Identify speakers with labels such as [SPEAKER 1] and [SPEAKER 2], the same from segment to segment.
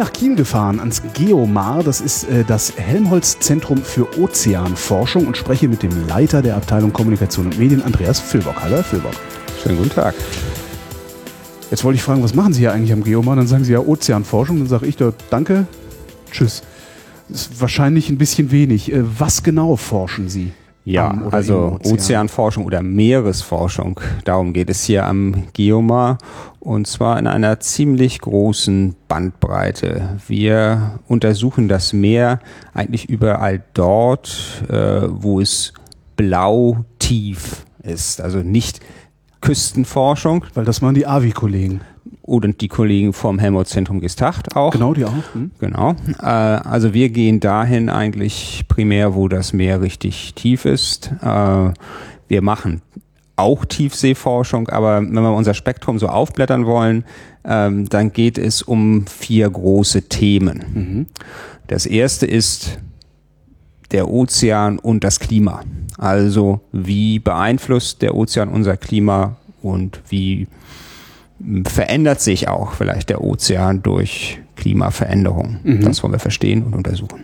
[SPEAKER 1] Nach Kiel gefahren, ans Geomar. Das ist äh, das Helmholtz-Zentrum für Ozeanforschung und spreche mit dem Leiter der Abteilung Kommunikation und Medien, Andreas Füllbock. Hallo, Herr Füllbock.
[SPEAKER 2] Schönen guten Tag.
[SPEAKER 1] Jetzt wollte ich fragen, was machen Sie hier eigentlich am Geomar? Dann sagen Sie ja Ozeanforschung. Dann sage ich dort Danke, tschüss. Das ist wahrscheinlich ein bisschen wenig. Äh, was genau forschen Sie?
[SPEAKER 2] Ja,
[SPEAKER 1] oder
[SPEAKER 2] also
[SPEAKER 1] Ozean?
[SPEAKER 2] Ozeanforschung oder Meeresforschung, darum geht es hier am Geomar und zwar in einer ziemlich großen Bandbreite. Wir untersuchen das Meer eigentlich überall dort, äh, wo es blau tief ist, also nicht Küstenforschung
[SPEAKER 1] Weil das waren die AVI-Kollegen.
[SPEAKER 2] Oder die Kollegen vom Helmholtz-Zentrum Gestacht auch.
[SPEAKER 1] Genau, die auch. Hm?
[SPEAKER 2] Genau. Äh, also wir gehen dahin eigentlich primär, wo das Meer richtig tief ist. Äh, wir machen auch Tiefseeforschung, aber wenn wir unser Spektrum so aufblättern wollen, ähm, dann geht es um vier große Themen. Das erste ist der Ozean und das Klima. Also wie beeinflusst der Ozean unser Klima und wie verändert sich auch vielleicht der Ozean durch Klimaveränderung. Das wollen wir verstehen und untersuchen.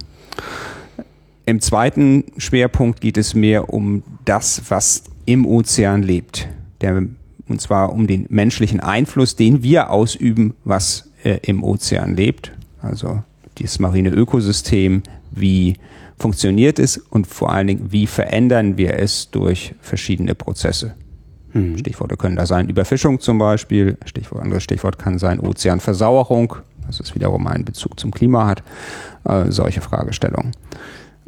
[SPEAKER 2] Im zweiten Schwerpunkt geht es mehr um das, was im Ozean lebt. Der, und zwar um den menschlichen Einfluss, den wir ausüben, was äh, im Ozean lebt. Also das marine Ökosystem, wie funktioniert es und vor allen Dingen, wie verändern wir es durch verschiedene Prozesse. Stichworte können da sein Überfischung zum Beispiel, Stichwort, anderes Stichwort kann sein Ozeanversauerung, das ist wiederum einen Bezug zum Klima hat, äh, solche Fragestellungen.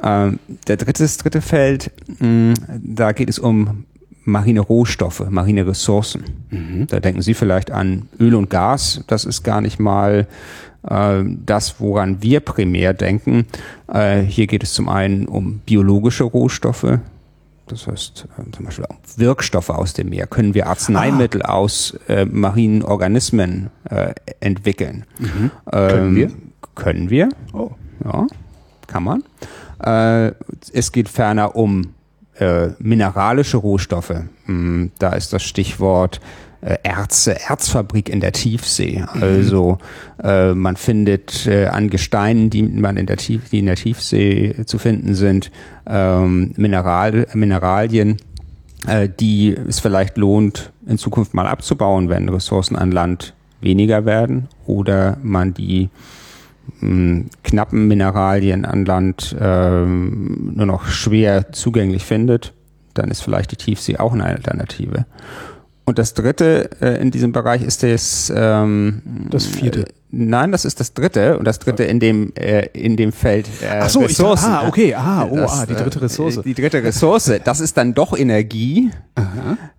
[SPEAKER 2] Ähm, der dritte, das dritte Feld, mh, da geht es um marine Rohstoffe, marine Ressourcen. Da denken Sie vielleicht an Öl und Gas. Das ist gar nicht mal äh, das, woran wir primär denken. Äh, hier geht es zum einen um biologische Rohstoffe. Das heißt, äh, zum Beispiel Wirkstoffe aus dem Meer. Können wir Arzneimittel aus äh, marinen Organismen äh, entwickeln?
[SPEAKER 1] Können wir?
[SPEAKER 2] Können wir.
[SPEAKER 1] Oh.
[SPEAKER 2] Ja, kann man. Äh, es geht ferner um äh, mineralische Rohstoffe. Hm, da ist das Stichwort Erze, Erzfabrik in der Tiefsee. Also äh, man findet äh, an Gesteinen, die man in der Tief, die in der Tiefsee zu finden sind, ähm, Mineral, Mineralien, äh, die es vielleicht lohnt, in Zukunft mal abzubauen, wenn Ressourcen an Land weniger werden oder man die mh, knappen Mineralien an Land ähm, nur noch schwer zugänglich findet, dann ist vielleicht die Tiefsee auch eine Alternative. Und das dritte äh, in diesem Bereich ist das ähm,
[SPEAKER 1] Das vierte.
[SPEAKER 2] Äh, nein, das ist das dritte und das dritte in dem äh, in dem Feld äh,
[SPEAKER 1] Ach so, ich
[SPEAKER 2] Ressourcen.
[SPEAKER 1] ah, okay, ah, oh,
[SPEAKER 2] Das,
[SPEAKER 1] ah, die dritte
[SPEAKER 2] äh,
[SPEAKER 1] Ressource.
[SPEAKER 2] Die dritte Ressource, das ist dann doch Energie.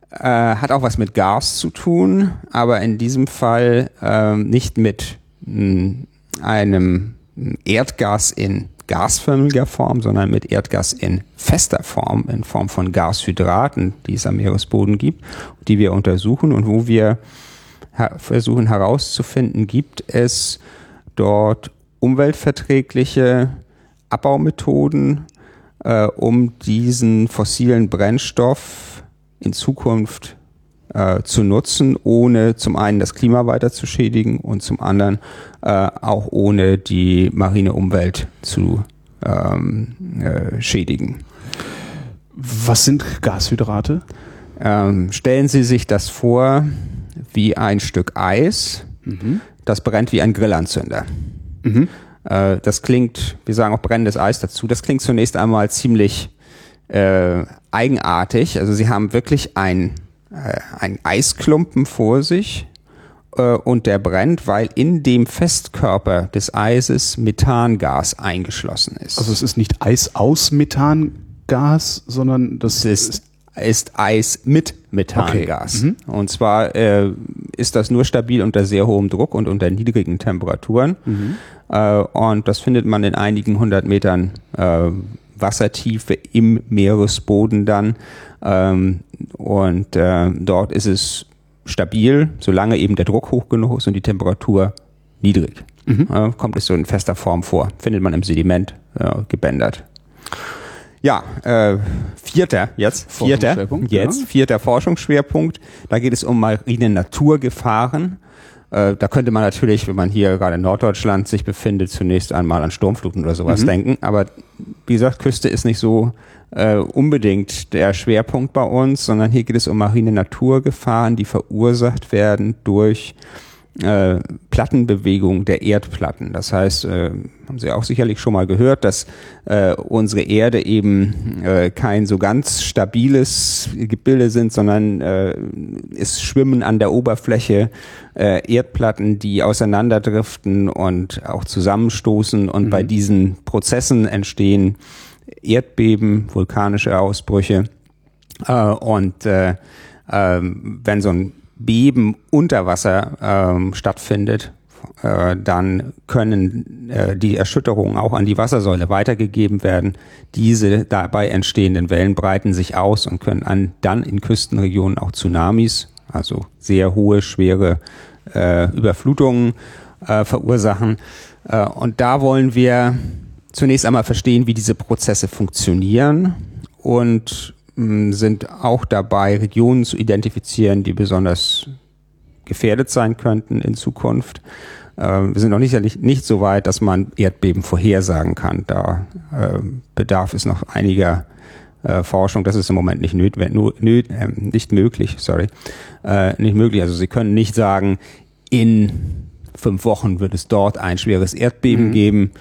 [SPEAKER 2] Äh, hat auch was mit Gas zu tun, aber in diesem Fall ähm, nicht mit mh, einem Erdgas in gasförmiger Form, sondern mit Erdgas in fester Form, in Form von Gashydraten, die es am Meeresboden gibt, die wir untersuchen und wo wir versuchen herauszufinden, gibt es dort umweltverträgliche Abbaumethoden, äh, um diesen fossilen Brennstoff in Zukunft äh, zu nutzen, ohne zum einen das Klima weiter zu schädigen und zum anderen äh, auch ohne die marine Umwelt zu ähm, äh, schädigen.
[SPEAKER 1] Was sind Gashydrate?
[SPEAKER 2] Ähm, stellen Sie sich das vor wie ein Stück Eis, das brennt wie ein Grillanzünder. Äh, das klingt, wir sagen auch brennendes Eis dazu, das klingt zunächst einmal ziemlich äh, eigenartig. Also Sie haben wirklich ein, äh, ein Eisklumpen vor sich äh, und der brennt, weil in dem Festkörper des Eises Methangas eingeschlossen ist.
[SPEAKER 1] Also es ist nicht Eis aus Methangas, sondern das
[SPEAKER 2] Es ist, ist Eis mit Methangas. Und zwar äh, ist das nur stabil unter sehr hohem Druck und unter niedrigen Temperaturen. Äh, und das findet man in einigen hundert Metern äh, Wassertiefe im Meeresboden dann. Ähm, und äh, dort ist es stabil, solange eben der Druck hoch genug ist und die Temperatur niedrig. Mhm. Äh, kommt es so in fester Form vor. Findet man im Sediment äh, gebändert. Ja, äh, vierter jetzt, vierter, jetzt, ja. vierter Forschungsschwerpunkt. Da geht es um marine Naturgefahren. Äh, da könnte man natürlich, wenn man hier gerade in Norddeutschland sich befindet, zunächst einmal an Sturmfluten oder sowas mhm. denken. Aber wie gesagt, Küste ist nicht so äh, unbedingt der Schwerpunkt bei uns, sondern hier geht es um marine Naturgefahren, die verursacht werden durch äh, Plattenbewegung der Erdplatten. Das heißt, äh, haben Sie auch sicherlich schon mal gehört, dass äh, unsere Erde eben äh, kein so ganz stabiles Gebilde sind, sondern äh, es schwimmen an der Oberfläche äh, Erdplatten, die auseinanderdriften und auch zusammenstoßen und mhm. bei diesen Prozessen entstehen Erdbeben, vulkanische Ausbrüche äh, und äh, äh, wenn so ein Beben unter Wasser ähm, stattfindet, äh, dann können äh, die Erschütterungen auch an die Wassersäule weitergegeben werden. Diese dabei entstehenden Wellen breiten sich aus und können an, dann in Küstenregionen auch Tsunamis, also sehr hohe, schwere äh, Überflutungen äh, verursachen. Äh, und da wollen wir zunächst einmal verstehen, wie diese Prozesse funktionieren und sind auch dabei, Regionen zu identifizieren, die besonders gefährdet sein könnten in Zukunft. Äh, wir sind noch nicht, nicht so weit, dass man Erdbeben vorhersagen kann. Da äh, bedarf es noch einiger äh, Forschung. Das ist im Moment nicht, nöt, nöt, äh, nicht möglich. Sorry, äh, nicht möglich. Also Sie können nicht sagen, in fünf Wochen wird es dort ein schweres Erdbeben mhm. geben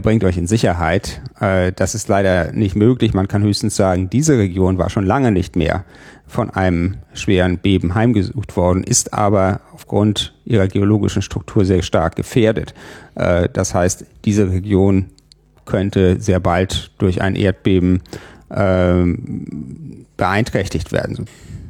[SPEAKER 2] bringt euch in Sicherheit. Äh, das ist leider nicht möglich. Man kann höchstens sagen, diese Region war schon lange nicht mehr von einem schweren Beben heimgesucht worden, ist aber aufgrund ihrer geologischen Struktur sehr stark gefährdet. Äh, das heißt, diese Region könnte sehr bald durch ein Erdbeben ähm, beeinträchtigt werden.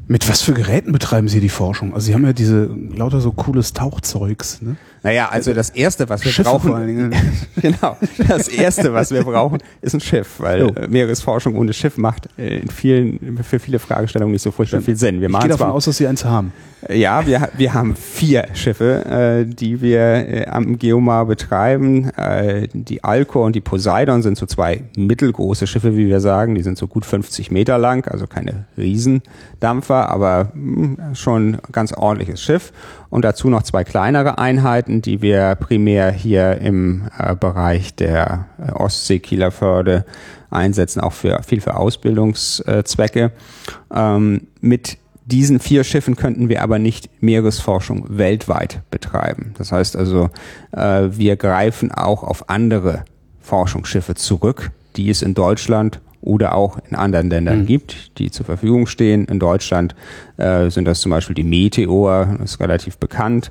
[SPEAKER 1] Mit was für Geräten betreiben Sie die Forschung? Also Sie haben ja diese lauter so cooles Tauchzeugs. Ne?
[SPEAKER 2] Naja, also das erste, was wir Schiffe brauchen, vor allen Dingen. genau, das erste, was wir brauchen, ist ein Schiff, weil oh. Meeresforschung ohne Schiff macht äh, in vielen, für viele Fragestellungen nicht so furchtbar viel Sinn.
[SPEAKER 1] Wir ich gehe davon aus, dass Sie eins haben.
[SPEAKER 2] Ja, wir, wir haben vier Schiffe, äh, die wir äh, am Geomar betreiben. Äh, die Alcor und die Poseidon sind so zwei mittelgroße Schiffe, wie wir sagen. Die sind so gut 50 Meter lang, also keine Riesendampfer, aber mh, hm, schon ganz ordentliches Schiff und dazu noch zwei kleinere Einheiten, die wir primär hier im äh, Bereich der äh, Ostsee-Kielerförde einsetzen, auch für viel für Ausbildungszwecke. Ähm, mit diesen vier Schiffen könnten wir aber nicht Meeresforschung weltweit betreiben. Das heißt also, äh, wir greifen auch auf andere Forschungsschiffe zurück, die es in Deutschland oder auch in anderen Ländern mhm. gibt, die zur Verfügung stehen. In Deutschland äh, sind das zum Beispiel die Meteor, das ist relativ bekannt.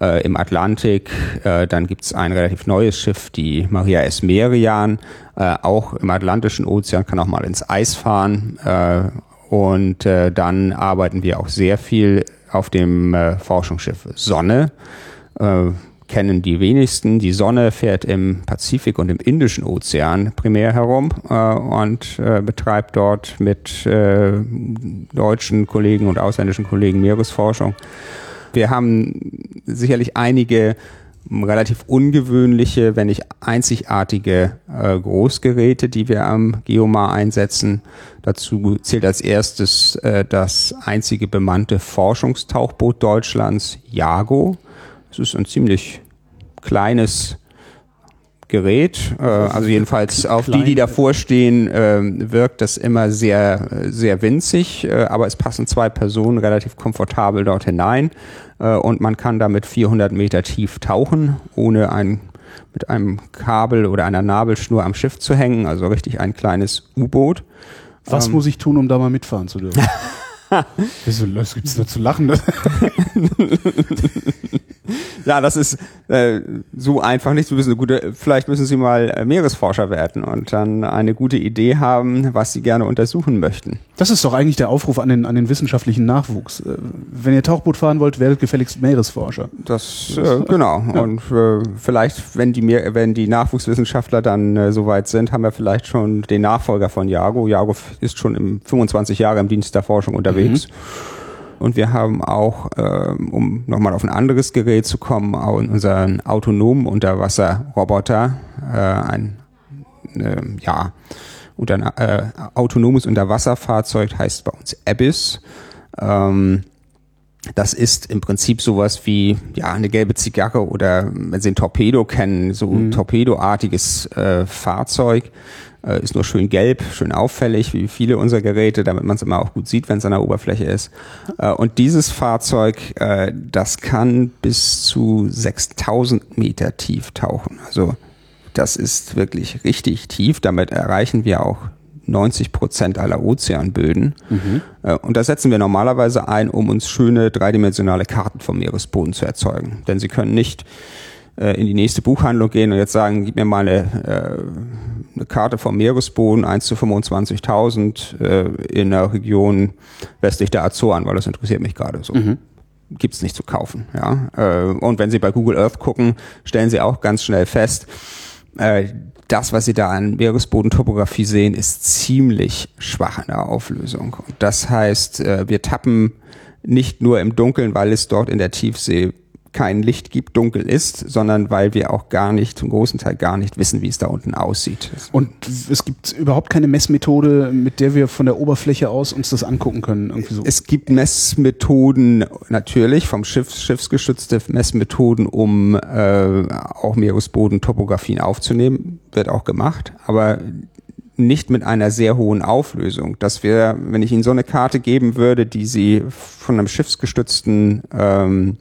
[SPEAKER 2] Äh, Im Atlantik, äh, dann gibt es ein relativ neues Schiff, die Maria S. Merian, äh, auch im Atlantischen Ozean, kann auch mal ins Eis fahren. Äh, und äh, dann arbeiten wir auch sehr viel auf dem Forschungsschiff Sonne kennen die wenigsten. Die Sonne fährt im Pazifik und im Indischen Ozean primär herum äh, und äh, betreibt dort mit äh, deutschen Kollegen und ausländischen Kollegen Meeresforschung. Wir haben sicherlich einige relativ ungewöhnliche, wenn nicht einzigartige äh, Großgeräte, die wir am Geomar einsetzen. Dazu zählt als erstes äh, das einzige bemannte Forschungstauchboot Deutschlands, Jago. Es ist ein ziemlich kleines Gerät, äh, also jedenfalls auf die, die davor stehen, äh, wirkt das immer sehr, sehr winzig, äh, aber es passen zwei Personen relativ komfortabel dort hinein und man kann damit 400 Meter tief tauchen, ohne ein, mit einem Kabel oder einer Nabelschnur am Schiff zu hängen, also richtig ein kleines U-Boot.
[SPEAKER 1] Was ähm, muss ich tun, um da mal mitfahren zu dürfen? Wieso was gibt's da zu lachen?
[SPEAKER 2] Ja, das ist äh, so einfach nicht. Sie müssen eine gute, vielleicht müssen Sie mal äh, Meeresforscher werden und dann eine gute Idee haben, was Sie gerne untersuchen möchten.
[SPEAKER 1] Das ist doch eigentlich der Aufruf an den, an den wissenschaftlichen Nachwuchs. Äh, Wenn ihr Tauchboot fahren wollt, werdet gefälligst Meeresforscher.
[SPEAKER 2] Das äh, genau. Und äh, vielleicht, wenn die Meer, wenn die Nachwuchswissenschaftler dann äh, soweit sind, haben wir vielleicht schon den Nachfolger von Jago. Jago ist schon im 25 Jahre im Dienst der Forschung unterwegs. Und wir haben auch, ähm, um nochmal auf ein anderes Gerät zu kommen, auch unseren autonomen Unterwasserroboter, äh, ein äh, ja, unter, äh, autonomes Unterwasserfahrzeug heißt bei uns Abyss. Ähm, das ist im Prinzip sowas wie ja eine gelbe Zigarre oder wenn Sie ein Torpedo kennen, so ein Torpedoartiges äh, Fahrzeug. Äh, ist nur schön gelb, schön auffällig, wie viele unserer Geräte, damit man es immer auch gut sieht, wenn es an der Oberfläche ist. Äh, und dieses Fahrzeug, äh, das kann bis zu 6000 Meter tief tauchen. Also das ist wirklich richtig tief. Damit erreichen wir auch 90 Prozent aller Ozeanböden. Äh, Und das setzen wir normalerweise ein, um uns schöne dreidimensionale Karten vom Meeresboden zu erzeugen. Denn Sie können nicht äh, in die nächste Buchhandlung gehen und jetzt sagen, gib mir mal eine, äh, eine Karte vom Meeresboden, 1 zu 25.000 äh, in der Region westlich der Azoren, weil das interessiert mich gerade so gibt's nicht zu kaufen. Ja? Äh, Und wenn Sie bei Google Earth gucken, stellen Sie auch ganz schnell fest, äh, das, was Sie da an Meeresbodentopographie sehen, ist ziemlich schwach in der Auflösung. Und das heißt, wir tappen nicht nur im Dunkeln, weil es dort in der Tiefsee kein Licht gibt, dunkel ist, sondern weil wir auch gar nicht, zum großen Teil gar nicht wissen, wie es da unten aussieht.
[SPEAKER 1] Und es gibt überhaupt keine Messmethode, mit der wir von der Oberfläche aus uns das angucken können. Irgendwie so.
[SPEAKER 2] Es gibt Messmethoden natürlich vom Schiff, schiffsgestützte Messmethoden, um äh, auch Meeresbodentopografien aufzunehmen, wird auch gemacht, aber nicht mit einer sehr hohen Auflösung. Dass wir, wenn ich Ihnen so eine Karte geben würde, die Sie von einem schiffsgestützten ähm,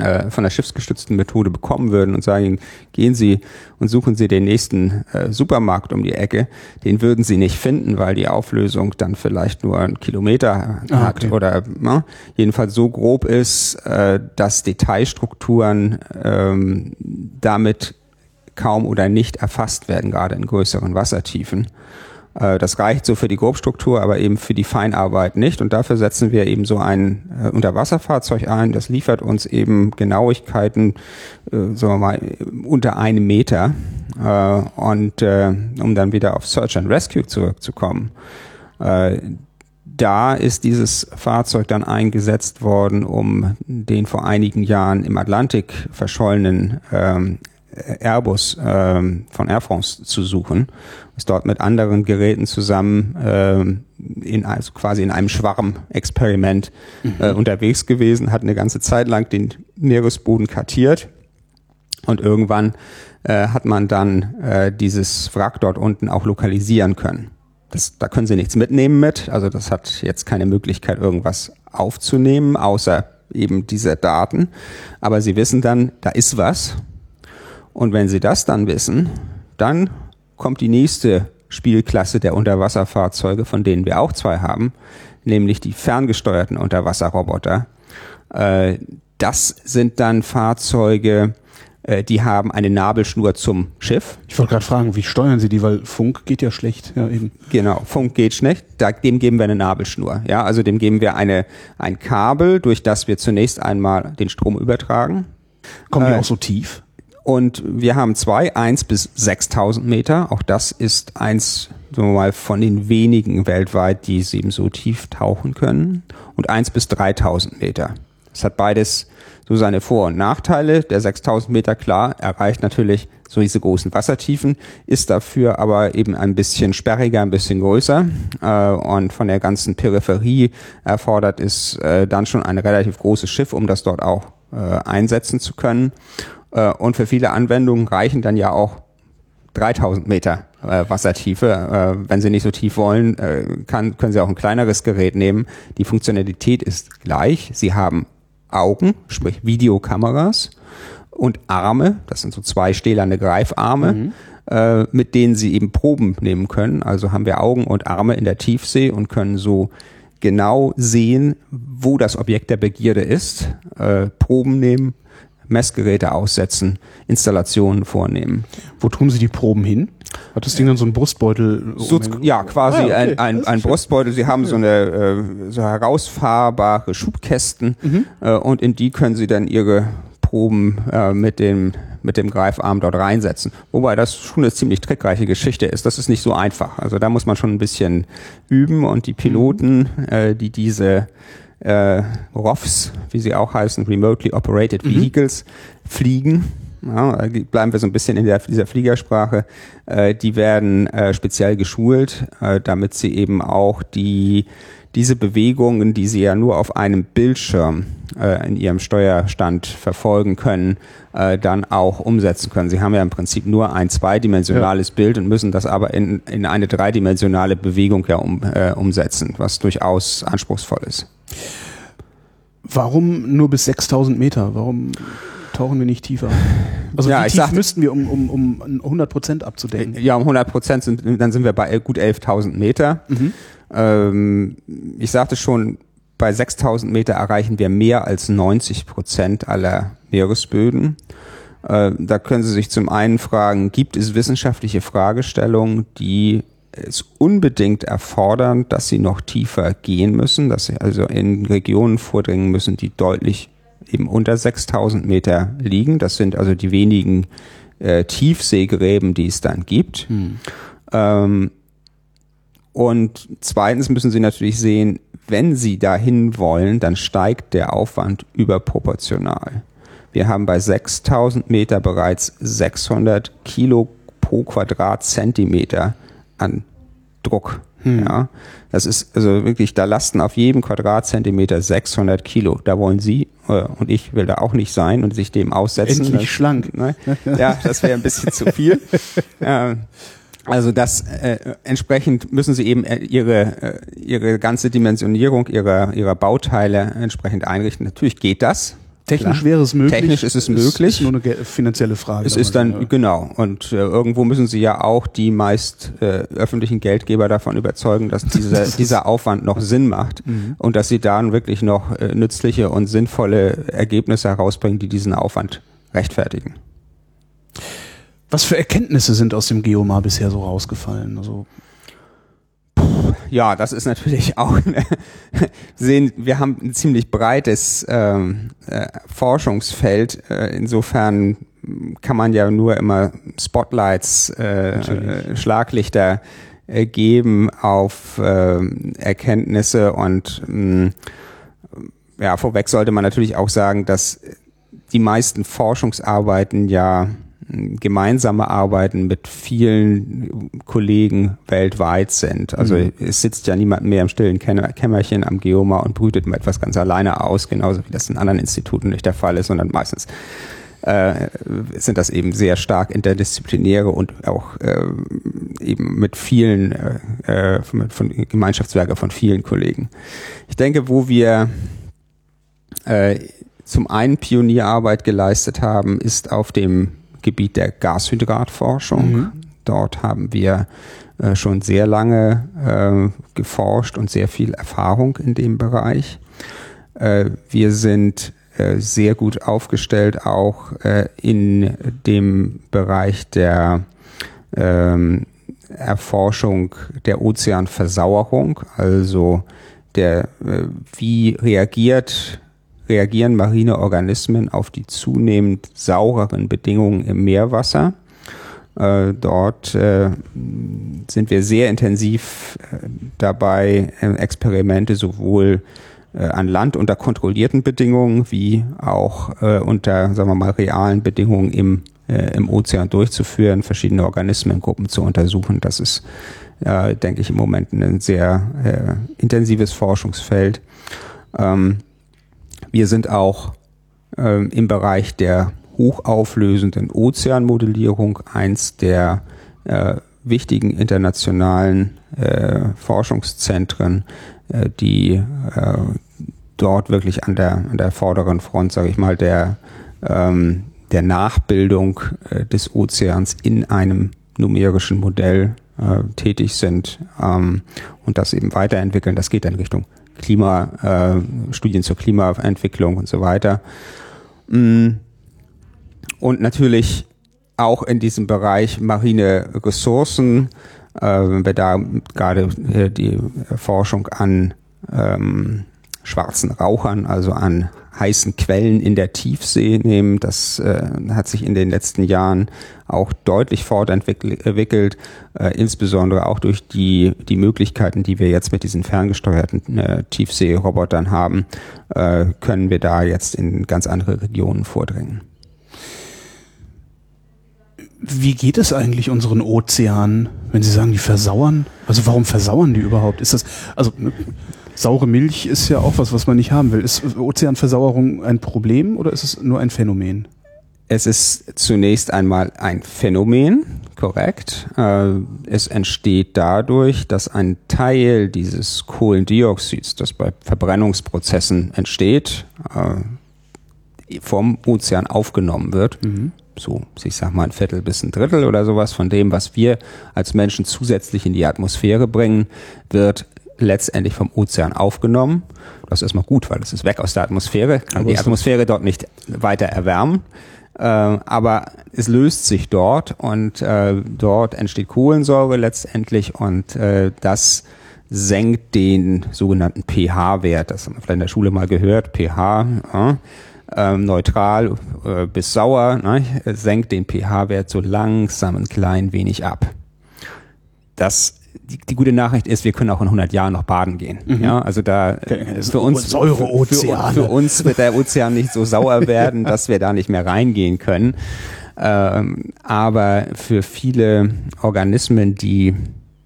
[SPEAKER 2] äh, von der schiffsgestützten Methode bekommen würden und sagen, gehen Sie und suchen Sie den nächsten äh, Supermarkt um die Ecke, den würden Sie nicht finden, weil die Auflösung dann vielleicht nur einen Kilometer
[SPEAKER 1] Ah,
[SPEAKER 2] hat
[SPEAKER 1] okay.
[SPEAKER 2] oder ne, jedenfalls so grob ist, äh, dass Detailstrukturen ähm, damit kaum oder nicht erfasst werden, gerade in größeren Wassertiefen. Äh, Das reicht so für die Grobstruktur, aber eben für die Feinarbeit nicht. Und dafür setzen wir eben so ein äh, Unterwasserfahrzeug ein. Das liefert uns eben Genauigkeiten, äh, sagen wir mal, unter einem Meter. Äh, und äh, um dann wieder auf Search and Rescue zurückzukommen, äh, da ist dieses Fahrzeug dann eingesetzt worden, um den vor einigen Jahren im Atlantik verschollenen ähm, Airbus ähm, von Air France zu suchen. Ist dort mit anderen Geräten zusammen ähm, in also quasi in einem Schwarm-Experiment äh, unterwegs gewesen, hat eine ganze Zeit lang den Meeresboden kartiert und irgendwann äh, hat man dann äh, dieses Wrack dort unten auch lokalisieren können. Das, da können Sie nichts mitnehmen mit, also das hat jetzt keine Möglichkeit, irgendwas aufzunehmen, außer eben diese Daten. Aber Sie wissen dann, da ist was. Und wenn Sie das dann wissen, dann kommt die nächste Spielklasse der Unterwasserfahrzeuge, von denen wir auch zwei haben, nämlich die ferngesteuerten Unterwasserroboter. Äh, das sind dann Fahrzeuge, äh, die haben eine Nabelschnur zum Schiff.
[SPEAKER 1] Ich wollte gerade fragen, wie steuern Sie die, weil Funk geht ja schlecht. Ja, eben.
[SPEAKER 2] Genau, Funk geht schlecht, dem geben wir eine Nabelschnur. Ja, also dem geben wir eine, ein Kabel, durch das wir zunächst einmal den Strom übertragen.
[SPEAKER 1] Kommen die
[SPEAKER 2] Äh,
[SPEAKER 1] auch so tief?
[SPEAKER 2] Und wir haben zwei, eins bis 6000 Meter. Auch das ist eins, sagen wir mal, von den wenigen weltweit, die es eben so tief tauchen können. Und eins bis 3000 Meter. Das hat beides so seine Vor- und Nachteile. Der 6000 Meter, klar, erreicht natürlich so diese großen Wassertiefen, ist dafür aber eben ein bisschen sperriger, ein bisschen größer. Äh, und von der ganzen Peripherie erfordert es äh, dann schon ein relativ großes Schiff, um das dort auch äh, einsetzen zu können. Äh, und für viele Anwendungen reichen dann ja auch 3000 Meter äh, Wassertiefe. Äh, wenn Sie nicht so tief wollen, äh, kann, können Sie auch ein kleineres Gerät nehmen. Die Funktionalität ist gleich. Sie haben Augen, sprich Videokameras und Arme, das sind so zwei stählerne Greifarme, äh, mit denen Sie eben Proben nehmen können. Also haben wir Augen und Arme in der Tiefsee und können so genau sehen, wo das Objekt der Begierde ist, äh, Proben nehmen, Messgeräte aussetzen, Installationen vornehmen.
[SPEAKER 1] Wo tun Sie die Proben hin? Hat das Ding dann so einen Brustbeutel?
[SPEAKER 2] So, ja, quasi
[SPEAKER 1] Ah, okay.
[SPEAKER 2] ein, ein, ein Brustbeutel. Sie haben so eine äh, so herausfahrbare Schubkästen
[SPEAKER 1] Mhm.
[SPEAKER 2] äh, und in die können Sie dann Ihre Proben äh, mit dem mit dem Greifarm dort reinsetzen. Wobei das schon eine ziemlich trickreiche Geschichte ist. Das ist nicht so einfach. Also da muss man schon ein bisschen üben und die Piloten, äh, die diese äh, ROVs, wie sie auch heißen, Remotely Operated Vehicles, fliegen. Ja, bleiben wir so ein bisschen in der, dieser Fliegersprache. Äh, die werden äh, speziell geschult, äh, damit sie eben auch die diese Bewegungen, die sie ja nur auf einem Bildschirm äh, in ihrem Steuerstand verfolgen können, äh, dann auch umsetzen können. Sie haben ja im Prinzip nur ein zweidimensionales Bild und müssen das aber in, in eine dreidimensionale Bewegung ja um, äh, umsetzen, was durchaus anspruchsvoll ist.
[SPEAKER 1] Warum nur bis 6000 Meter? Warum tauchen wir nicht tiefer? Also
[SPEAKER 2] Ja,
[SPEAKER 1] wie
[SPEAKER 2] ich
[SPEAKER 1] tief
[SPEAKER 2] sagte-
[SPEAKER 1] müssten wir, um, um, um 100 Prozent abzudecken?
[SPEAKER 2] Ja, um 100 Prozent sind, dann sind wir bei gut 11.000 Meter.
[SPEAKER 1] Mhm.
[SPEAKER 2] Ähm, ich sagte schon, bei 6.000 Meter erreichen wir mehr als 90 Prozent aller Meeresböden. Äh, da können Sie sich zum einen fragen, gibt es wissenschaftliche Fragestellungen, die es unbedingt erfordern, dass sie noch tiefer gehen müssen, dass sie also in Regionen vordringen müssen, die deutlich eben unter 6000 Meter liegen. Das sind also die wenigen äh, Tiefseegräben, die es dann gibt. Ähm, und zweitens müssen Sie natürlich sehen, wenn Sie dahin wollen, dann steigt der Aufwand überproportional. Wir haben bei 6000 Meter bereits 600 Kilo pro Quadratzentimeter an Druck. Ja, das ist also wirklich, da lasten auf jedem Quadratzentimeter 600 Kilo. Da wollen Sie äh, und ich will da auch nicht sein und sich dem aussetzen.
[SPEAKER 1] Endlich
[SPEAKER 2] Das-
[SPEAKER 1] schlank.
[SPEAKER 2] Ne? Ja, das wäre ein bisschen zu viel. Ähm, also das äh, entsprechend müssen Sie eben äh, Ihre äh, Ihre ganze Dimensionierung ihrer Ihrer Bauteile entsprechend einrichten. Natürlich geht das.
[SPEAKER 1] Technisch
[SPEAKER 2] Klar.
[SPEAKER 1] wäre es möglich.
[SPEAKER 2] Technisch ist es möglich.
[SPEAKER 1] ist nur eine finanzielle Frage.
[SPEAKER 2] Es ist dann, genau. Und äh, irgendwo müssen Sie ja auch die meist äh, öffentlichen Geldgeber davon überzeugen, dass dieser, dieser Aufwand noch Sinn macht und dass Sie dann wirklich noch äh, nützliche und sinnvolle Ergebnisse herausbringen, die diesen Aufwand rechtfertigen.
[SPEAKER 1] Was für Erkenntnisse sind aus dem Geomar bisher so rausgefallen? Also
[SPEAKER 2] Ja, das ist natürlich auch eine, sehen, wir haben ein ziemlich breites ähm, äh, Forschungsfeld. Äh, insofern kann man ja nur immer Spotlights, äh, äh, Schlaglichter äh, geben auf äh, Erkenntnisse und mh, ja, vorweg sollte man natürlich auch sagen, dass die meisten Forschungsarbeiten ja gemeinsame Arbeiten mit vielen Kollegen weltweit sind. Also
[SPEAKER 1] Mhm.
[SPEAKER 2] es sitzt ja niemand mehr im stillen Kämmer- Kämmerchen am Geoma und brütet mal etwas ganz alleine aus, genauso wie das in anderen Instituten nicht der Fall ist, sondern meistens äh, sind das eben sehr stark interdisziplinäre und auch äh, eben mit vielen äh, äh, von, von Gemeinschaftswerke von vielen Kollegen. Ich denke, wo wir äh, zum einen Pionierarbeit geleistet haben, ist auf dem Gebiet der Gashydratforschung.
[SPEAKER 1] Mhm.
[SPEAKER 2] Dort haben wir äh, schon sehr lange äh, geforscht und sehr viel Erfahrung in dem Bereich. Äh, wir sind äh, sehr gut aufgestellt auch äh, in dem Bereich der ähm, Erforschung der Ozeanversauerung, also der, wie reagiert, reagieren marine Organismen auf die zunehmend saureren Bedingungen im Meerwasser. Äh, dort äh, sind wir sehr intensiv äh, dabei, äh, Experimente sowohl äh, an Land unter kontrollierten Bedingungen wie auch äh, unter, sagen wir mal, realen Bedingungen im, im Ozean durchzuführen, verschiedene Organismengruppen zu untersuchen. Das ist, denke ich, im Moment ein sehr äh, intensives Forschungsfeld. Ähm, wir sind auch ähm, im Bereich der hochauflösenden Ozeanmodellierung eins der äh, wichtigen internationalen äh, Forschungszentren, äh, die äh, dort wirklich an der, an der vorderen Front, sage ich mal, der, ähm, der Nachbildung äh, des Ozeans in einem numerischen Modell äh, tätig sind ähm, und das eben weiterentwickeln. Das geht in Richtung Klima, äh, Studien zur Klimaentwicklung und so weiter. Mm. Und natürlich auch in diesem Bereich marine Ressourcen, äh, wenn wir da gerade die Forschung an ähm, schwarzen Rauchern, also an heißen Quellen in der Tiefsee nehmen. Das äh, hat sich in den letzten Jahren auch deutlich fortentwickelt, äh, insbesondere auch durch die, die Möglichkeiten, die wir jetzt mit diesen ferngesteuerten äh, Tiefseerobotern haben, äh, können wir da jetzt in ganz andere Regionen vordringen.
[SPEAKER 1] Wie geht es eigentlich unseren Ozeanen, wenn Sie sagen, die versauern? Also warum versauern die überhaupt? Ist das, also ne, saure Milch ist ja auch was, was man nicht haben will. Ist Ozeanversauerung ein Problem oder ist es nur ein Phänomen?
[SPEAKER 2] Es ist zunächst einmal ein Phänomen, korrekt. Äh, es entsteht dadurch, dass ein Teil dieses Kohlendioxids, das bei Verbrennungsprozessen entsteht, äh, vom Ozean aufgenommen wird. Mhm. So, ich sag mal ein Viertel bis ein Drittel oder sowas von dem, was wir als Menschen zusätzlich in die Atmosphäre bringen, wird letztendlich vom Ozean aufgenommen. Das ist erstmal gut, weil es ist weg aus der Atmosphäre, kann aber die Atmosphäre dort nicht weiter erwärmen. Äh, aber es löst sich dort und äh, dort entsteht Kohlensäure letztendlich und äh, das senkt den sogenannten pH-Wert. Das haben wir vielleicht in der Schule mal gehört. pH, äh, ähm, neutral äh, bis sauer, ne, senkt den pH-Wert so langsam ein klein wenig ab. Das die, die gute Nachricht ist, wir können auch in 100 Jahren noch baden gehen. Mhm. Ja, also da okay. für uns
[SPEAKER 1] für, für,
[SPEAKER 2] für, uns wird der Ozean nicht so sauer werden, dass wir da nicht mehr reingehen können. Ähm, aber für viele Organismen, die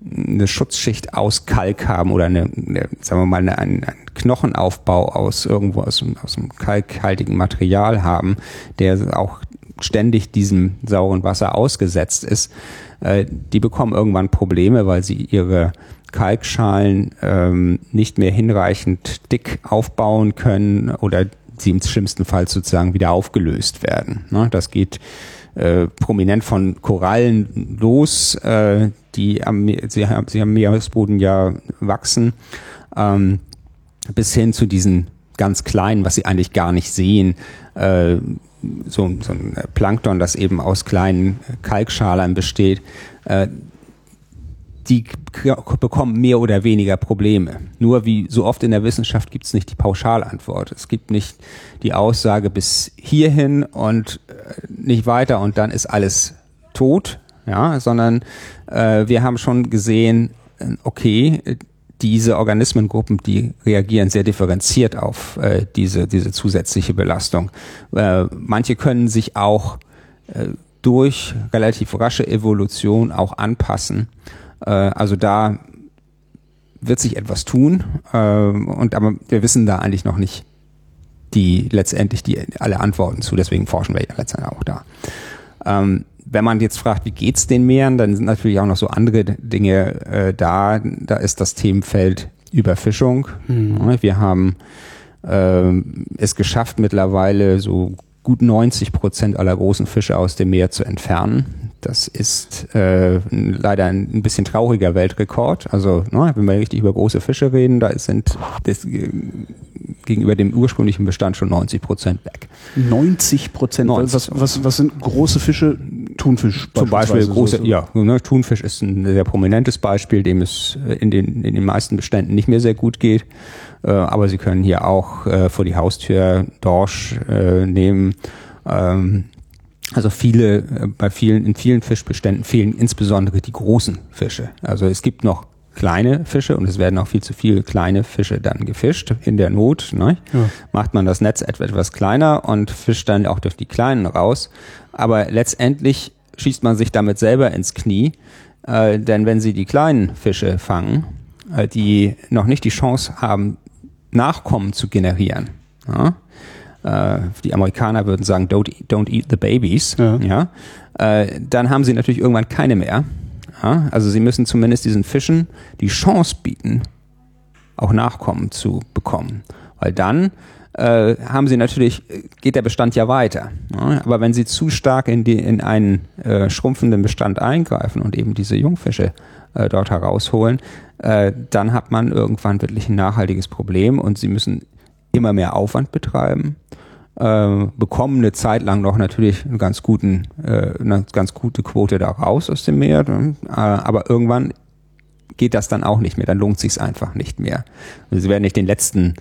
[SPEAKER 2] eine Schutzschicht aus Kalk haben oder eine, eine sagen wir mal, eine, einen, Knochenaufbau aus irgendwo aus, aus einem kalkhaltigen Material haben, der auch ständig diesem sauren Wasser ausgesetzt ist, äh, die bekommen irgendwann Probleme, weil sie ihre Kalkschalen ähm, nicht mehr hinreichend dick aufbauen können oder sie im schlimmsten Fall sozusagen wieder aufgelöst werden. Ne? Das geht äh, prominent von Korallen los, äh, die am, sie, sie am Meeresboden ja wachsen, ähm, bis hin zu diesen ganz kleinen, was sie eigentlich gar nicht sehen, äh, so, so ein Plankton, das eben aus kleinen Kalkschalern besteht, äh, die bekommen mehr oder weniger Probleme. Nur wie so oft in der Wissenschaft gibt es nicht die Pauschalantwort. Es gibt nicht die Aussage bis hierhin und äh, nicht weiter und dann ist alles tot, ja, sondern äh, wir haben schon gesehen, äh, okay, diese Organismengruppen, die reagieren sehr differenziert auf äh, diese, diese zusätzliche Belastung. Äh, manche können sich auch äh, durch relativ rasche Evolution auch anpassen. Äh, also da wird sich etwas tun, äh, und aber wir wissen da eigentlich noch nicht die letztendlich die alle Antworten zu, deswegen forschen wir ja letztendlich auch da. Ähm, wenn man jetzt fragt, wie geht's den Meeren, dann sind natürlich auch noch so andere Dinge äh, da. Da ist das Themenfeld Überfischung. Mhm. Wir haben äh, es geschafft, mittlerweile so gut 90 Prozent aller großen Fische aus dem Meer zu entfernen. Das ist äh, leider ein, bisschen trauriger Weltrekord. Also, ne, wenn wir richtig über große Fische reden, da sind das, äh, gegenüber dem ursprünglichen Bestand schon 90 Prozent weg.
[SPEAKER 1] 90 Prozent? Was, was, was sind große Fische? Thunfisch
[SPEAKER 2] Zum Beispiel große, so. ja, ne, Thunfisch ist ein sehr prominentes Beispiel, dem es in den, in den meisten Beständen nicht mehr sehr gut geht. Äh, aber Sie können hier auch äh, vor die Haustür Dorsch äh, nehmen. Ähm, also viele, äh, bei vielen, in vielen Fischbeständen fehlen insbesondere die großen Fische. Also es gibt noch kleine Fische und es werden auch viel zu viele kleine Fische dann gefischt in der Not. Ne? Ja. Macht man das Netz etwas kleiner und fischt dann auch durch die kleinen raus. Aber letztendlich schießt man sich damit selber ins Knie, äh, denn wenn sie die kleinen Fische fangen, äh, die noch nicht die Chance haben, Nachkommen zu generieren, ja? Äh, die Amerikaner würden sagen, don't, don't eat the babies, ja. ja? Äh, dann haben sie natürlich irgendwann keine mehr ja? Also sie müssen zumindest diesen Fischen die Chance bieten, auch Nachkommen zu bekommen. Weil dann äh, haben sie natürlich, geht der Bestand ja weiter. Ja? Aber wenn sie zu stark in, die, in einen äh, schrumpfenden Bestand eingreifen und eben diese Jungfische äh, dort herausholen, äh, dann hat man irgendwann wirklich ein nachhaltiges Problem und sie müssen immer mehr Aufwand betreiben, äh, bekommen eine Zeit lang noch natürlich einen ganz guten, äh, eine ganz gute Quote da raus aus dem Meer, äh, aber irgendwann geht das dann auch nicht mehr, dann lohnt sich einfach nicht mehr. Also sie werden nicht den letzten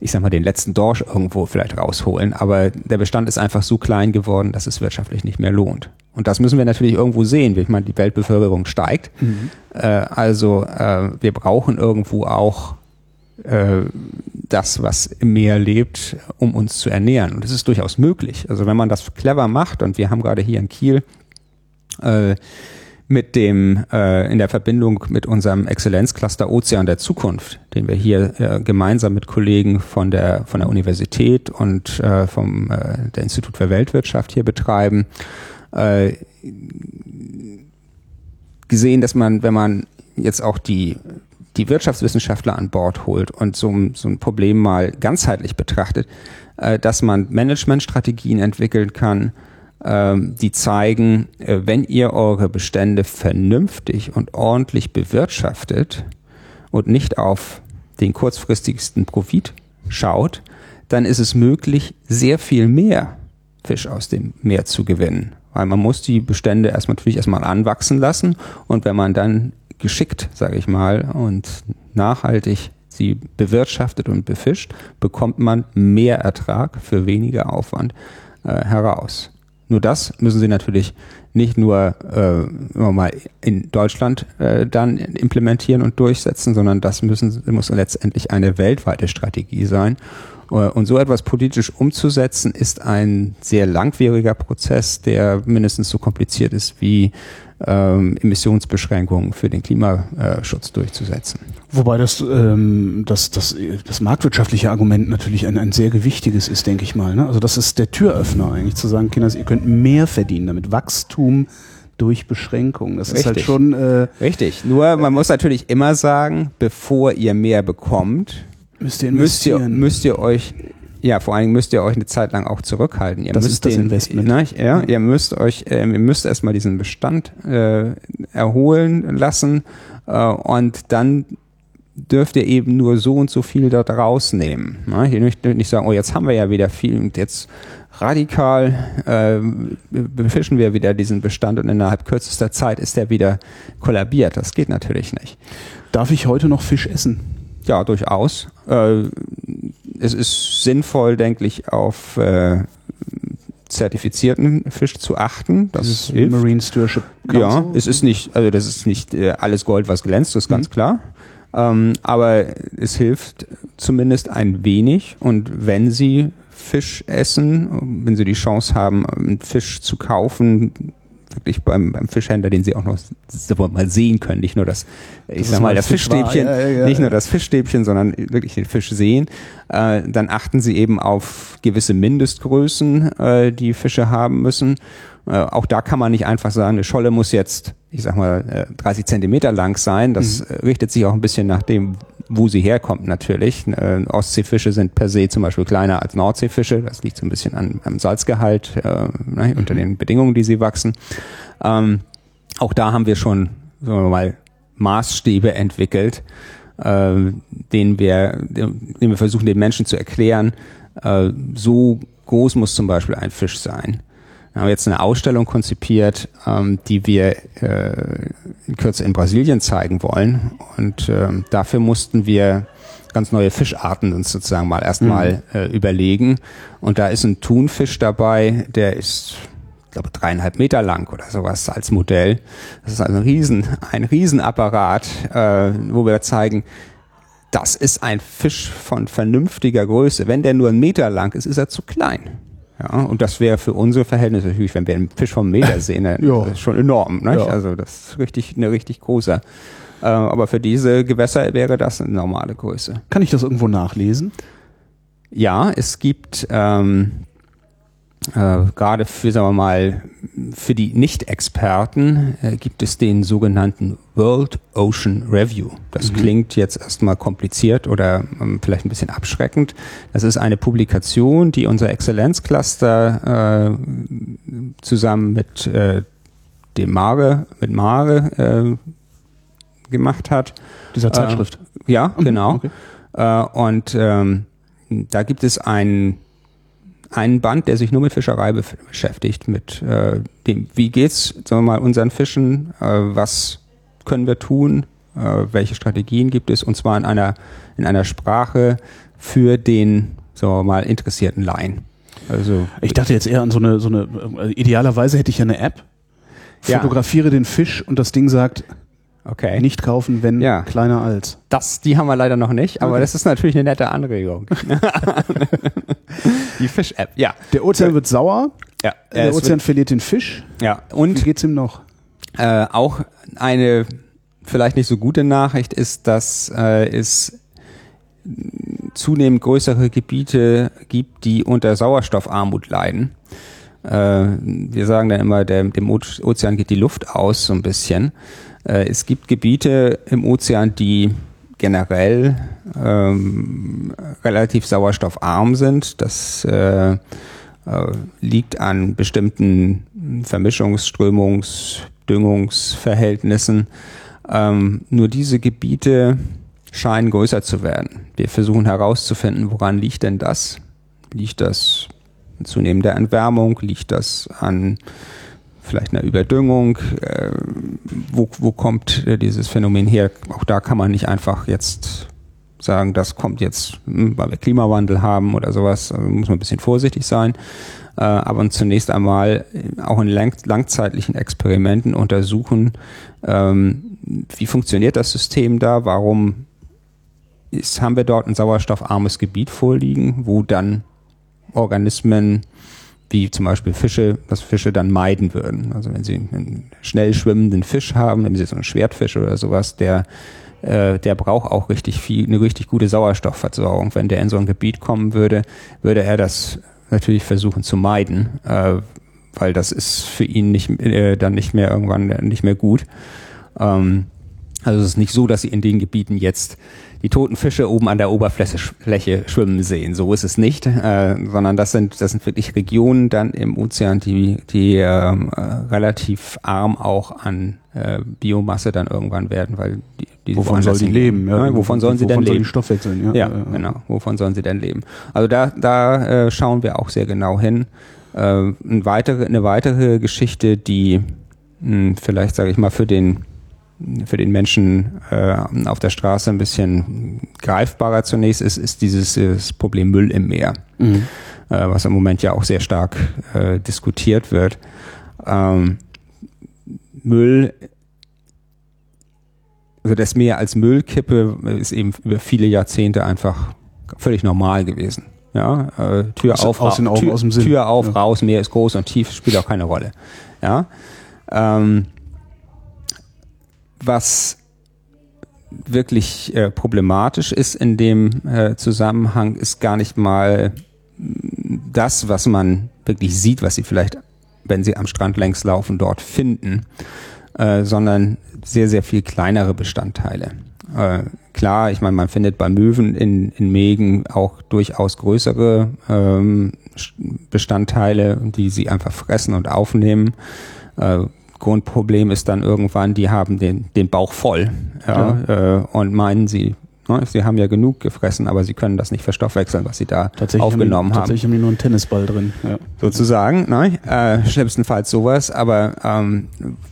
[SPEAKER 2] ich sag mal, den letzten Dorsch irgendwo vielleicht rausholen, aber der Bestand ist einfach so klein geworden, dass es wirtschaftlich nicht mehr lohnt. Und das müssen wir natürlich irgendwo sehen. Ich meine, die Weltbevölkerung steigt. Mhm. Äh, also äh, wir brauchen irgendwo auch äh, das, was im Meer lebt, um uns zu ernähren. Und das ist durchaus möglich. Also wenn man das clever macht, und wir haben gerade hier in Kiel äh, mit dem äh, in der Verbindung mit unserem Exzellenzcluster Ozean der Zukunft, den wir hier äh, gemeinsam mit Kollegen von der von der Universität und äh, vom äh, der Institut für Weltwirtschaft hier betreiben, äh, gesehen, dass man, wenn man jetzt auch die die Wirtschaftswissenschaftler an Bord holt und so, so ein Problem mal ganzheitlich betrachtet, äh, dass man Managementstrategien entwickeln kann, ähm, die zeigen, äh, wenn ihr eure Bestände vernünftig und ordentlich bewirtschaftet und nicht auf den kurzfristigsten Profit schaut, dann ist es möglich, sehr viel mehr Fisch aus dem Meer zu gewinnen. Weil man muss die Bestände erstmal natürlich erstmal anwachsen lassen und wenn man dann geschickt, sage ich mal, und nachhaltig sie bewirtschaftet und befischt, bekommt man mehr Ertrag für weniger Aufwand äh, heraus. Nur das müssen sie natürlich nicht nur äh, mal in Deutschland äh, dann implementieren und durchsetzen, sondern das müssen, muss letztendlich eine weltweite Strategie sein. Äh, und so etwas politisch umzusetzen, ist ein sehr langwieriger Prozess, der mindestens so kompliziert ist wie ähm, Emissionsbeschränkungen für den Klimaschutz durchzusetzen.
[SPEAKER 1] Wobei das, ähm, das, das, das marktwirtschaftliche Argument natürlich ein, ein sehr gewichtiges ist, denke ich mal. Ne? Also das ist der Türöffner eigentlich, zu sagen, Kinder, ihr könnt mehr verdienen damit. Wachstum durch Beschränkung. Das Richtig. ist halt schon. Äh,
[SPEAKER 2] Richtig. Nur man muss natürlich immer sagen, bevor ihr mehr bekommt, müsst ihr, müsst ihr, müsst ihr euch ja, vor allen Dingen müsst ihr euch eine Zeit lang auch zurückhalten. Ihr
[SPEAKER 1] das
[SPEAKER 2] müsst
[SPEAKER 1] ist das
[SPEAKER 2] den,
[SPEAKER 1] Investment.
[SPEAKER 2] Ne, ja, ihr müsst euch, äh, ihr müsst erstmal diesen Bestand äh, erholen lassen äh, und dann dürft ihr eben nur so und so viel dort rausnehmen. Ne? Ihr dürft nicht sagen, oh, jetzt haben wir ja wieder viel und jetzt radikal äh, befischen wir wieder diesen Bestand und innerhalb kürzester Zeit ist der wieder kollabiert. Das geht natürlich nicht.
[SPEAKER 1] Darf ich heute noch Fisch essen?
[SPEAKER 2] Ja, durchaus. Äh, es ist sinnvoll, denke ich, auf äh, zertifizierten Fisch zu achten. Das, ist
[SPEAKER 1] Marine Stewardship.
[SPEAKER 2] Ja, es ist nicht, also das ist nicht äh, alles Gold, was glänzt, das ist mhm. ganz klar. Ähm, aber es hilft zumindest ein wenig. Und wenn Sie Fisch essen, wenn Sie die Chance haben, einen Fisch zu kaufen, wirklich beim, beim Fischhändler, den sie auch noch mal sehen können. Nicht nur das, ich das sag mal, das Fischstäbchen, ja, ja, ja. nicht nur das Fischstäbchen, sondern wirklich den Fisch sehen. Äh, dann achten sie eben auf gewisse Mindestgrößen, äh, die Fische haben müssen. Äh, auch da kann man nicht einfach sagen, eine Scholle muss jetzt, ich sag mal, 30 äh, Zentimeter lang sein. Das mhm. richtet sich auch ein bisschen nach dem, wo sie herkommt natürlich. Äh, Ostseefische sind per se zum Beispiel kleiner als Nordseefische. Das liegt so ein bisschen an, am Salzgehalt äh, ne, unter den Bedingungen, die sie wachsen. Ähm, auch da haben wir schon, sagen wir mal, Maßstäbe entwickelt, äh, denen wir, denen wir versuchen, den Menschen zu erklären, äh, so groß muss zum Beispiel ein Fisch sein. Wir haben jetzt eine Ausstellung konzipiert, ähm, die wir äh, in Kürze in Brasilien zeigen wollen. Und ähm, dafür mussten wir ganz neue Fischarten uns sozusagen mal erstmal mhm. äh, überlegen. Und da ist ein Thunfisch dabei, der ist, ich glaube, dreieinhalb Meter lang oder sowas als Modell. Das ist also ein Riesen, ein Riesenapparat, äh, wo wir zeigen, das ist ein Fisch von vernünftiger Größe. Wenn der nur einen Meter lang ist, ist er zu klein. Ja, und das wäre für unsere Verhältnisse natürlich, wenn wir einen Fisch vom Meter sehen, dann schon enorm. Nicht? Ja. Also das ist richtig, eine richtig große. Äh, aber für diese Gewässer wäre das eine normale Größe.
[SPEAKER 1] Kann ich das irgendwo nachlesen?
[SPEAKER 2] Ja, es gibt ähm, äh, gerade für, sagen wir mal, für die Nicht-Experten äh, gibt es den sogenannten World Ocean Review. Das mhm. klingt jetzt erstmal kompliziert oder ähm, vielleicht ein bisschen abschreckend. Das ist eine Publikation, die unser Exzellenzcluster äh, zusammen mit äh, dem Mare, mit Mare gemacht hat.
[SPEAKER 1] Dieser Zeitschrift.
[SPEAKER 2] Äh, ja, genau. Okay. Äh, und ähm, da gibt es einen einen Band, der sich nur mit Fischerei beschäftigt, mit äh, dem, wie geht's, sagen wir mal, unseren Fischen, äh, was können wir tun, äh, welche Strategien gibt es, und zwar in einer, in einer Sprache für den, sagen wir mal, interessierten Laien.
[SPEAKER 1] Also ich dachte jetzt eher an so eine, so eine äh, idealerweise hätte ich ja eine App, fotografiere ja. den Fisch und das Ding sagt, Okay. Nicht kaufen, wenn ja. kleiner als.
[SPEAKER 2] Das, die haben wir leider noch nicht, aber okay. das ist natürlich eine nette Anregung. die Fisch-App, ja.
[SPEAKER 1] Der Ozean wird sauer. Ja. Der Ozean verliert den Fisch.
[SPEAKER 2] Ja. Und
[SPEAKER 1] wie geht's ihm noch?
[SPEAKER 2] Äh, auch eine vielleicht nicht so gute Nachricht ist, dass äh, es zunehmend größere Gebiete gibt, die unter Sauerstoffarmut leiden. Äh, wir sagen dann immer, der, dem Ozean geht die Luft aus so ein bisschen. Äh, es gibt Gebiete im Ozean, die generell ähm, relativ sauerstoffarm sind. Das äh, äh, liegt an bestimmten Vermischungsströmungs-, Düngungsverhältnissen. Ähm, nur diese Gebiete scheinen größer zu werden. Wir versuchen herauszufinden, woran liegt denn das? Liegt das zunehmender Entwärmung? Liegt das an vielleicht einer Überdüngung. Äh, wo, wo kommt äh, dieses Phänomen her? Auch da kann man nicht einfach jetzt sagen, das kommt jetzt, hm, weil wir Klimawandel haben oder sowas. Also muss man ein bisschen vorsichtig sein. Äh, aber zunächst einmal äh, auch in lang langzeitlichen Experimenten untersuchen, ähm, wie funktioniert das System da? Warum ist, haben wir dort ein sauerstoffarmes Gebiet vorliegen, wo dann Organismen wie zum Beispiel Fische, was Fische dann meiden würden. Also wenn sie einen schnell schwimmenden Fisch haben, wenn sie so einen Schwertfisch oder sowas, der äh, der braucht auch richtig viel, eine richtig gute Sauerstoffversorgung. Wenn der in so ein Gebiet kommen würde, würde er das natürlich versuchen zu meiden, äh, weil das ist für ihn nicht, äh, dann nicht mehr irgendwann nicht mehr gut. Ähm, also es ist nicht so, dass sie in den Gebieten jetzt die toten Fische oben an der Oberfläche schwimmen sehen. So ist es nicht, äh, sondern das sind das sind wirklich Regionen dann im Ozean, die die ähm, äh, relativ arm auch an äh, Biomasse dann irgendwann werden, weil die,
[SPEAKER 1] die wovon sollen die leben?
[SPEAKER 2] Ja, wovon sollen sie
[SPEAKER 1] wovon
[SPEAKER 2] denn leben?
[SPEAKER 1] Die Stoffwechseln,
[SPEAKER 2] ja. Ja, genau. Wovon sollen sie denn leben? Also da da äh, schauen wir auch sehr genau hin. Äh, eine weitere eine weitere Geschichte, die mh, hm, vielleicht sage ich mal für den für den Menschen äh, auf der Straße ein bisschen greifbarer zunächst ist, ist dieses, dieses Problem Müll im Meer, mhm. äh, was im Moment ja auch sehr stark äh, diskutiert wird. Ähm, Müll, also das Meer als Müllkippe ist eben über viele Jahrzehnte einfach völlig normal gewesen. Ja, äh, Tür aus, auf,
[SPEAKER 1] aus den Augen,
[SPEAKER 2] Tür,
[SPEAKER 1] aus dem Sinn.
[SPEAKER 2] Tür auf, ja. raus, Meer ist groß und tief, spielt auch keine Rolle. Ja, ähm, was wirklich äh, problematisch ist in dem äh, Zusammenhang, ist gar nicht mal das, was man wirklich sieht, was sie vielleicht, wenn sie am Strand längs laufen, dort finden, äh, sondern sehr, sehr viel kleinere Bestandteile. Äh, klar, ich meine, man findet bei Möwen in, in Mägen auch durchaus größere ähm, Bestandteile, die sie einfach fressen und aufnehmen. Äh, Grundproblem ist dann irgendwann, die haben den, den Bauch voll ja, ja. Äh, und meinen sie, ne, sie haben ja genug gefressen, aber sie können das nicht verstoffwechseln, was sie da aufgenommen haben.
[SPEAKER 1] Tatsächlich haben die nur einen Tennisball drin. Ja.
[SPEAKER 2] Sozusagen, ne? äh, schlimmstenfalls sowas, aber ähm,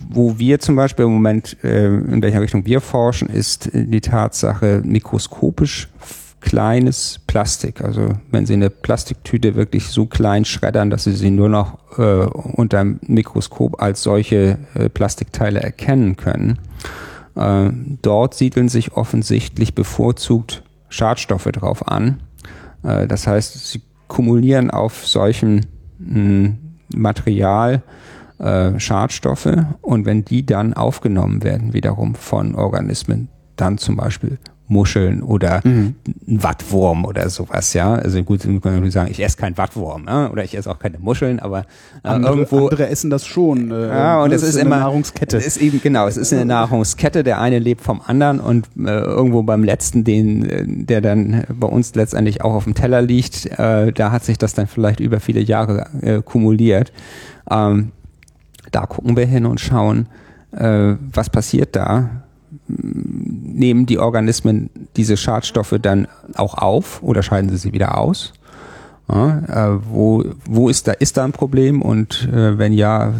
[SPEAKER 2] wo wir zum Beispiel im Moment, äh, in welcher Richtung wir forschen, ist die Tatsache, mikroskopisch kleines Plastik. Also wenn Sie eine Plastiktüte wirklich so klein schreddern, dass Sie sie nur noch äh, unter dem Mikroskop als solche äh, Plastikteile erkennen können, äh, dort siedeln sich offensichtlich bevorzugt Schadstoffe drauf an. Äh, das heißt, sie kumulieren auf solchem hm, Material äh, Schadstoffe und wenn die dann aufgenommen werden, wiederum von Organismen, dann zum Beispiel Muscheln oder mhm. ein Wattwurm oder sowas, ja. Also gut, man kann sagen, ich esse kein Wattwurm, ja? oder ich esse auch keine Muscheln, aber
[SPEAKER 1] äh, andere, irgendwo andere essen das schon.
[SPEAKER 2] Äh, ja, und es ist, ist immer Nahrungskette. Es ist eben genau, es ist eine Nahrungskette. Der eine lebt vom anderen und äh, irgendwo beim letzten, den, äh, der dann bei uns letztendlich auch auf dem Teller liegt, äh, da hat sich das dann vielleicht über viele Jahre äh, kumuliert. Ähm, da gucken wir hin und schauen, äh, was passiert da nehmen die Organismen diese Schadstoffe dann auch auf oder scheiden sie sie wieder aus? Ja, äh, wo, wo ist da, ist da ein Problem und äh, wenn ja,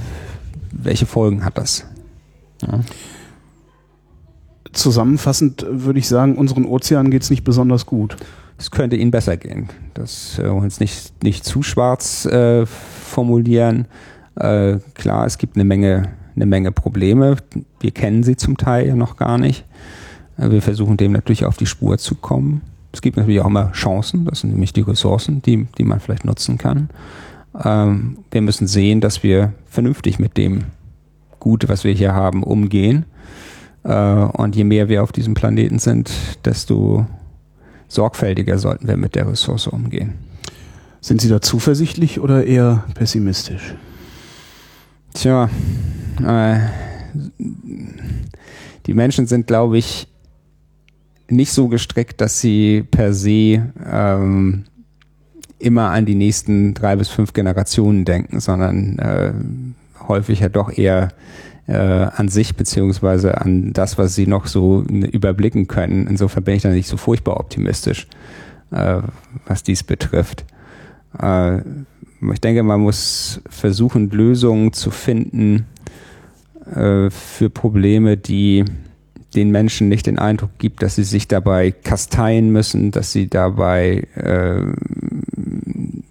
[SPEAKER 2] welche Folgen hat das? Ja.
[SPEAKER 1] Zusammenfassend würde ich sagen, unseren Ozeanen geht es nicht besonders gut.
[SPEAKER 2] Es könnte ihnen besser gehen. Das äh, uns nicht, nicht zu schwarz äh, formulieren. Äh, klar, es gibt eine Menge, eine Menge Probleme. Wir kennen sie zum Teil ja noch gar nicht. Äh, wir versuchen dem natürlich auf die Spur zu kommen. Es gibt natürlich auch immer Chancen, das sind nämlich die Ressourcen, die, die man vielleicht nutzen kann. Ähm, wir müssen sehen, dass wir vernünftig mit dem Gute, was wir hier haben, umgehen. Äh, und je mehr wir auf diesem Planeten sind, desto sorgfältiger sollten wir mit der Ressource umgehen.
[SPEAKER 1] Sind Sie da zuversichtlich oder eher pessimistisch?
[SPEAKER 2] Tja, äh, die Menschen sind, glaube ich, nicht so gestrickt, dass sie per se ähm, immer an die nächsten drei bis fünf Generationen denken, sondern äh, häufig ja doch eher äh, an sich beziehungsweise an das, was sie noch so überblicken können. Insofern bin ich da nicht so furchtbar optimistisch, äh, was dies betrifft. Äh, ich denke, man muss versuchen, Lösungen zu finden äh, für Probleme, die den Menschen nicht den Eindruck gibt, dass sie sich dabei kasteien müssen, dass sie dabei äh,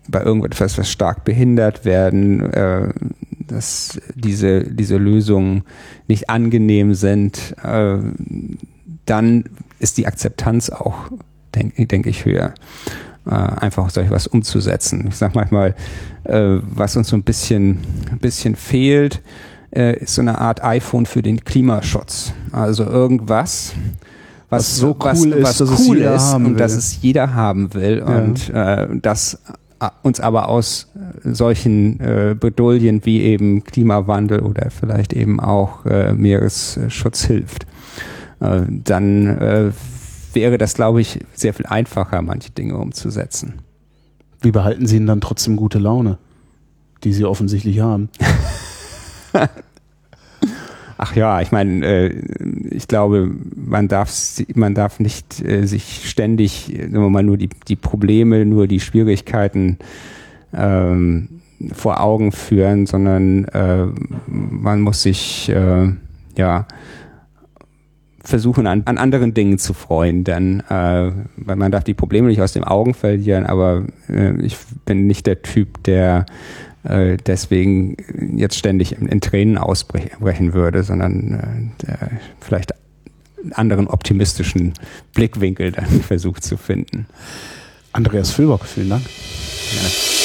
[SPEAKER 2] bei irgendetwas was stark behindert werden, äh, dass diese, diese Lösungen nicht angenehm sind, äh, dann ist die Akzeptanz auch, denke denk ich, höher. Äh, einfach solch was umzusetzen. Ich sag manchmal, äh, was uns so ein bisschen, ein bisschen fehlt, äh, ist so eine Art iPhone für den Klimaschutz. Also irgendwas, was, was so cool was, ist, was dass cool es ist und will. dass es jeder haben will ja. und äh, das äh, uns aber aus äh, solchen äh, Bedulien wie eben Klimawandel oder vielleicht eben auch äh, Meeresschutz hilft. Äh, dann äh, wäre das, glaube ich, sehr viel einfacher, manche Dinge umzusetzen.
[SPEAKER 1] Wie behalten Sie denn dann trotzdem gute Laune, die Sie offensichtlich haben?
[SPEAKER 2] Ach ja, ich meine, äh, ich glaube, man darf, man darf nicht äh, sich ständig, sagen wir mal, nur die, die Probleme, nur die Schwierigkeiten ähm, vor Augen führen, sondern äh, man muss sich äh, ja versuchen, an, an anderen Dingen zu freuen, denn äh, weil man darf die Probleme nicht aus den Augen verlieren, aber äh, ich bin nicht der Typ, der äh, deswegen jetzt ständig in, in Tränen ausbrechen würde, sondern äh, vielleicht einen anderen optimistischen Blickwinkel dann versucht zu finden.
[SPEAKER 1] Andreas Füllbock, vielen Dank. Ja.